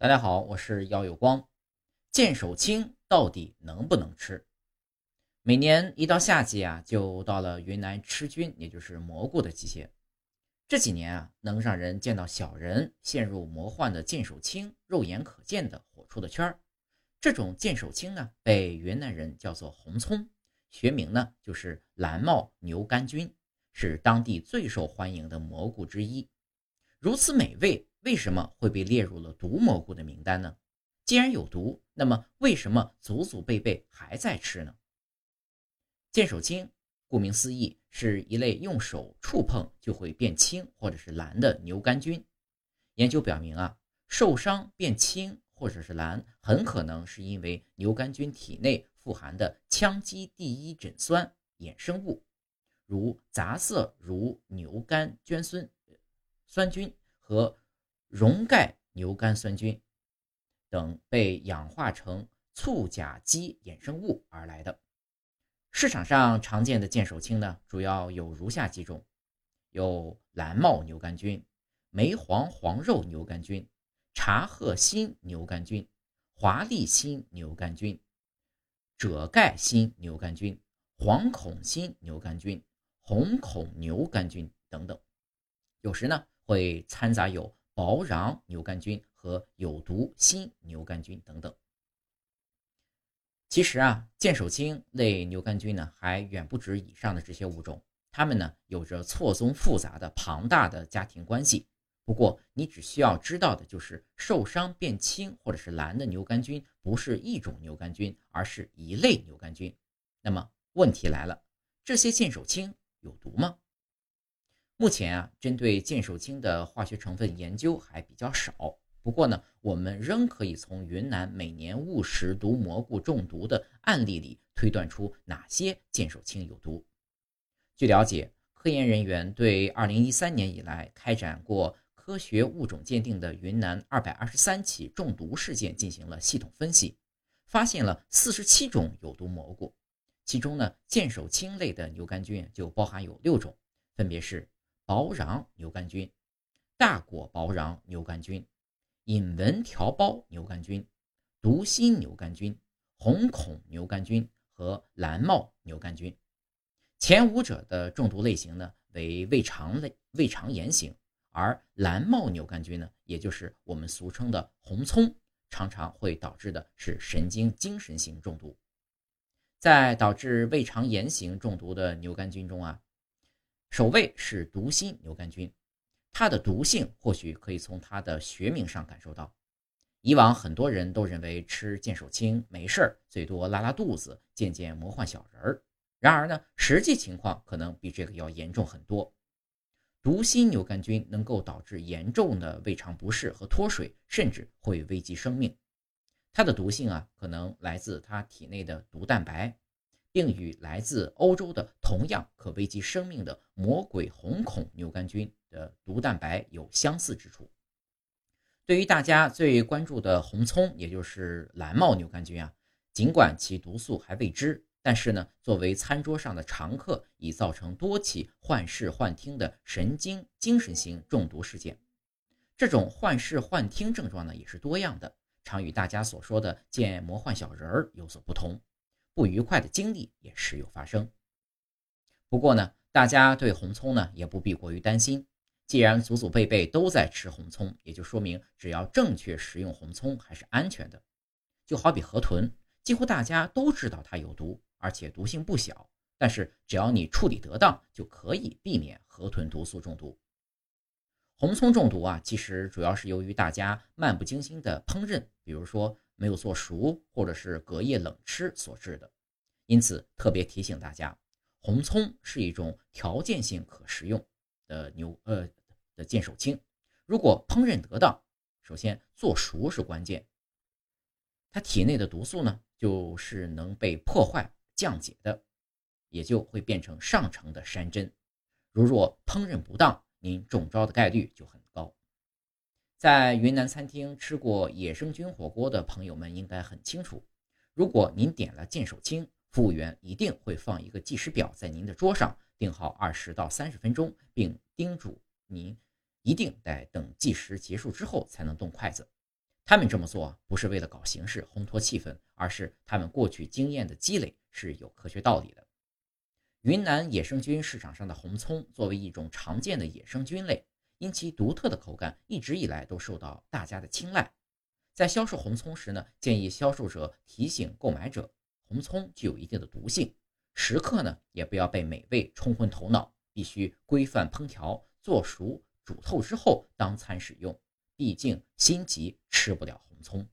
大家好，我是姚有光。剑手青到底能不能吃？每年一到夏季啊，就到了云南吃菌，也就是蘑菇的季节。这几年啊，能让人见到小人陷入魔幻的剑手青肉眼可见的火出的圈儿。这种剑手青呢，被云南人叫做红葱，学名呢就是蓝帽牛肝菌，是当地最受欢迎的蘑菇之一。如此美味。为什么会被列入了毒蘑菇的名单呢？既然有毒，那么为什么祖祖辈辈还在吃呢？剑手青，顾名思义，是一类用手触碰就会变青或者是蓝的牛肝菌。研究表明啊，受伤变青或者是蓝，很可能是因为牛肝菌体内富含的羟基第一枕酸衍生物，如杂色如牛肝菌酸酸菌和。溶钙牛肝酸菌等被氧化成促甲基衍生物而来的。市场上常见的见手青呢，主要有如下几种：有蓝帽牛肝菌、梅黄黄肉牛肝菌、茶褐心牛肝菌、华丽心牛肝菌、赭盖心牛肝菌、黄孔心牛肝菌、红孔牛肝菌等等。有时呢，会掺杂有。薄壤牛肝菌和有毒新牛肝菌等等。其实啊，剑手青类牛肝菌呢，还远不止以上的这些物种。它们呢，有着错综复杂的庞大的家庭关系。不过，你只需要知道的就是，受伤变青或者是蓝的牛肝菌不是一种牛肝菌，而是一类牛肝菌。那么问题来了，这些剑手青有毒吗？目前啊，针对剑手青的化学成分研究还比较少。不过呢，我们仍可以从云南每年误食毒蘑菇中毒的案例里推断出哪些剑手青有毒。据了解，科研人员对2013年以来开展过科学物种鉴定的云南223起中毒事件进行了系统分析，发现了47种有毒蘑菇，其中呢，剑手青类的牛肝菌就包含有六种，分别是。薄壤牛肝菌、大果薄壤牛肝菌、隐纹条孢牛肝菌、毒心牛肝菌、红孔牛肝菌和蓝帽牛肝菌。前五者的中毒类型呢为胃肠类胃肠炎型，而蓝帽牛肝菌呢，也就是我们俗称的红葱，常常会导致的是神经精神型中毒。在导致胃肠炎型中毒的牛肝菌中啊。首位是毒心牛肝菌，它的毒性或许可以从它的学名上感受到。以往很多人都认为吃剑手青没事儿，最多拉拉肚子，见见魔幻小人儿。然而呢，实际情况可能比这个要严重很多。毒心牛肝菌能够导致严重的胃肠不适和脱水，甚至会危及生命。它的毒性啊，可能来自它体内的毒蛋白。并与来自欧洲的同样可危及生命的魔鬼红孔牛肝菌的毒蛋白有相似之处。对于大家最关注的红葱，也就是蓝帽牛肝菌啊，尽管其毒素还未知，但是呢，作为餐桌上的常客，已造成多起幻视幻听的神经精神型中毒事件。这种幻视幻听症状呢，也是多样的，常与大家所说的见魔幻小人儿有所不同。不愉快的经历也时有发生。不过呢，大家对红葱呢也不必过于担心。既然祖祖辈辈都在吃红葱，也就说明只要正确食用红葱还是安全的。就好比河豚，几乎大家都知道它有毒，而且毒性不小。但是只要你处理得当，就可以避免河豚毒素中毒。红葱中毒啊，其实主要是由于大家漫不经心的烹饪，比如说。没有做熟，或者是隔夜冷吃所致的，因此特别提醒大家，红葱是一种条件性可食用的牛呃的剑手青。如果烹饪得当，首先做熟是关键，它体内的毒素呢就是能被破坏降解的，也就会变成上乘的山珍。如若烹饪不当，您中招的概率就很。在云南餐厅吃过野生菌火锅的朋友们应该很清楚，如果您点了剑手青，服务员一定会放一个计时表在您的桌上，定好二十到三十分钟，并叮嘱您一定得等计时结束之后才能动筷子。他们这么做不是为了搞形式、烘托气氛，而是他们过去经验的积累是有科学道理的。云南野生菌市场上的红葱作为一种常见的野生菌类，因其独特的口感，一直以来都受到大家的青睐。在销售红葱时呢，建议销售者提醒购买者，红葱具有一定的毒性，食客呢也不要被美味冲昏头脑，必须规范烹调，做熟煮透之后当餐使用。毕竟心急吃不了红葱。